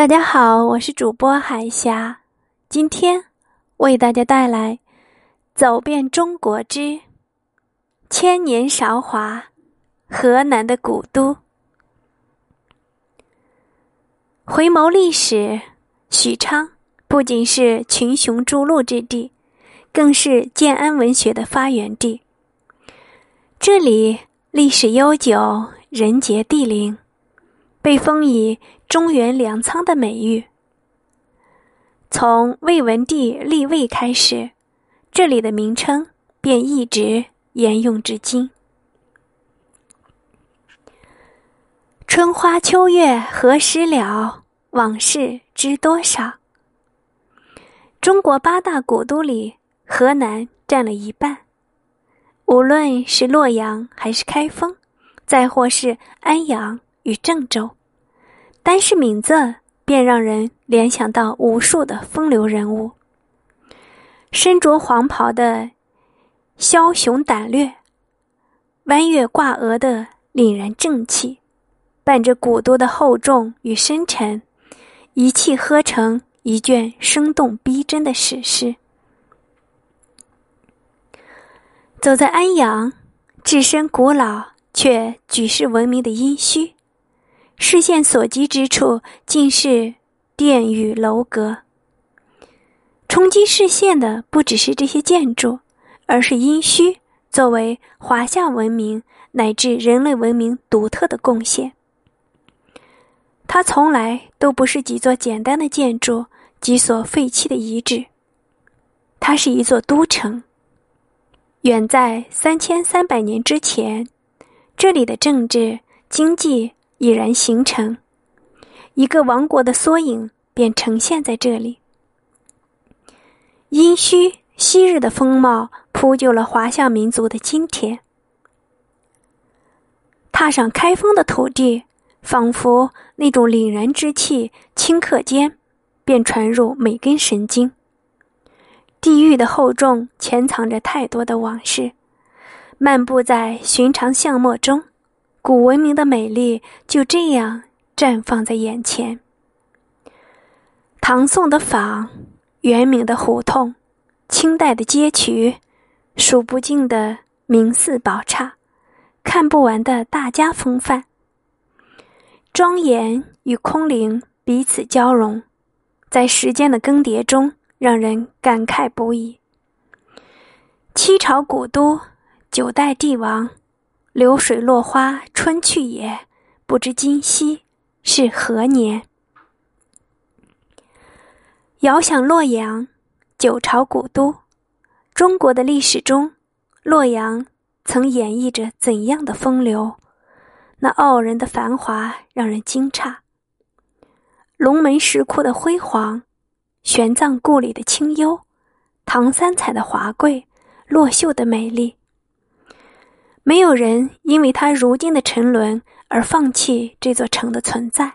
大家好，我是主播海霞，今天为大家带来《走遍中国之千年韶华》河南的古都。回眸历史，许昌不仅是群雄逐鹿之地，更是建安文学的发源地。这里历史悠久，人杰地灵。被封以中原粮仓的美誉。从魏文帝立魏开始，这里的名称便一直沿用至今。春花秋月何时了？往事知多少？中国八大古都里，河南占了一半。无论是洛阳还是开封，再或是安阳。与郑州，单是名字便让人联想到无数的风流人物。身着黄袍的枭雄胆略，弯月挂额的凛然正气，伴着古都的厚重与深沉，一气呵成一卷生动逼真的史诗。走在安阳，置身古老却举世闻名的殷墟。视线所及之处，尽是殿宇楼阁。冲击视线的不只是这些建筑，而是殷墟作为华夏文明乃至人类文明独特的贡献。它从来都不是几座简单的建筑，几所废弃的遗址。它是一座都城。远在三千三百年之前，这里的政治、经济。已然形成，一个王国的缩影便呈现在这里。殷墟昔日的风貌，铺就了华夏民族的今天。踏上开封的土地，仿佛那种凛然之气，顷刻间便传入每根神经。地狱的厚重，潜藏着太多的往事。漫步在寻常巷陌中。古文明的美丽就这样绽放在眼前。唐宋的坊，元明的胡同，清代的街渠，数不尽的名寺宝刹，看不完的大家风范。庄严与空灵彼此交融，在时间的更迭中，让人感慨不已。七朝古都，九代帝王。流水落花春去也，不知今夕是何年。遥想洛阳，九朝古都，中国的历史中，洛阳曾演绎着怎样的风流？那傲人的繁华让人惊诧。龙门石窟的辉煌，玄奘故里的清幽，唐三彩的华贵，洛秀的美丽。没有人因为他如今的沉沦而放弃这座城的存在，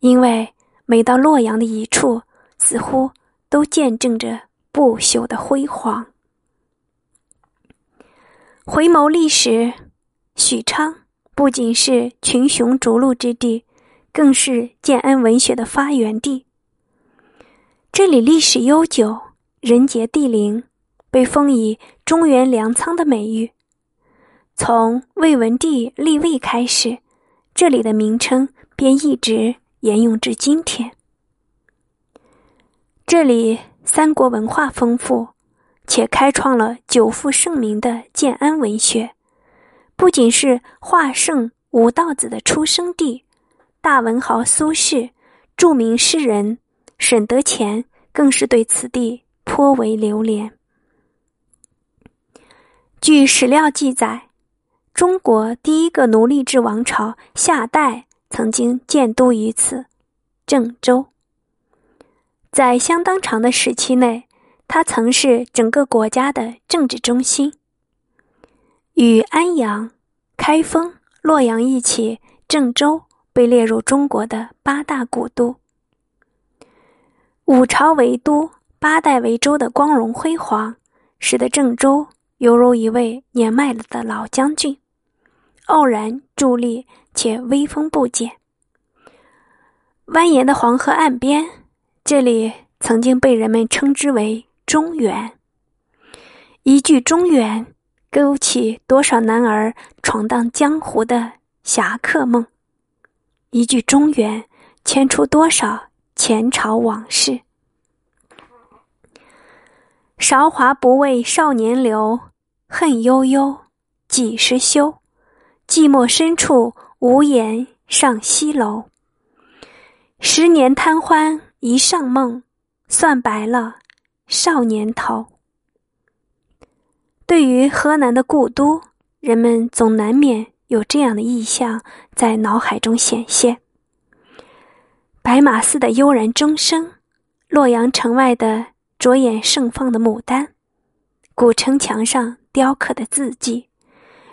因为每到洛阳的一处，似乎都见证着不朽的辉煌。回眸历史，许昌不仅是群雄逐鹿之地，更是建安文学的发源地。这里历史悠久，人杰地灵，被封以中原粮仓的美誉。从魏文帝立魏开始，这里的名称便一直沿用至今天。这里三国文化丰富，且开创了久负盛名的建安文学，不仅是画圣吴道子的出生地，大文豪苏轼、著名诗人沈德潜更是对此地颇为留恋。据史料记载。中国第一个奴隶制王朝夏代曾经建都于此，郑州。在相当长的时期内，它曾是整个国家的政治中心。与安阳、开封、洛阳一起，郑州被列入中国的八大古都。五朝为都，八代为州的光荣辉煌，使得郑州犹如一位年迈了的老将军。傲然伫立，且威风不减。蜿蜒的黄河岸边，这里曾经被人们称之为中原。一句中原，勾起多少男儿闯荡江湖的侠客梦；一句中原，牵出多少前朝往事。韶华不为少年留，恨悠悠，几时休？寂寞深处，无言上西楼。十年贪欢一上梦，算白了少年头。对于河南的故都，人们总难免有这样的意象在脑海中显现：白马寺的悠然钟声，洛阳城外的。着眼盛放的牡丹，古城墙上雕刻的字迹，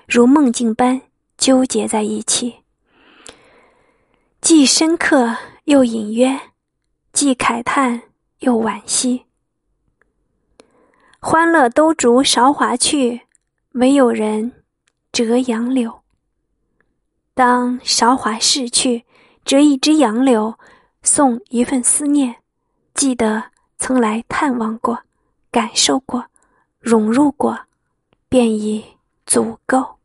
如梦境般纠结在一起，既深刻又隐约，既慨叹又惋惜。欢乐都逐韶华去，唯有人折杨柳。当韶华逝去，折一枝杨柳，送一份思念，记得。曾来探望过，感受过，融入过，便已足够。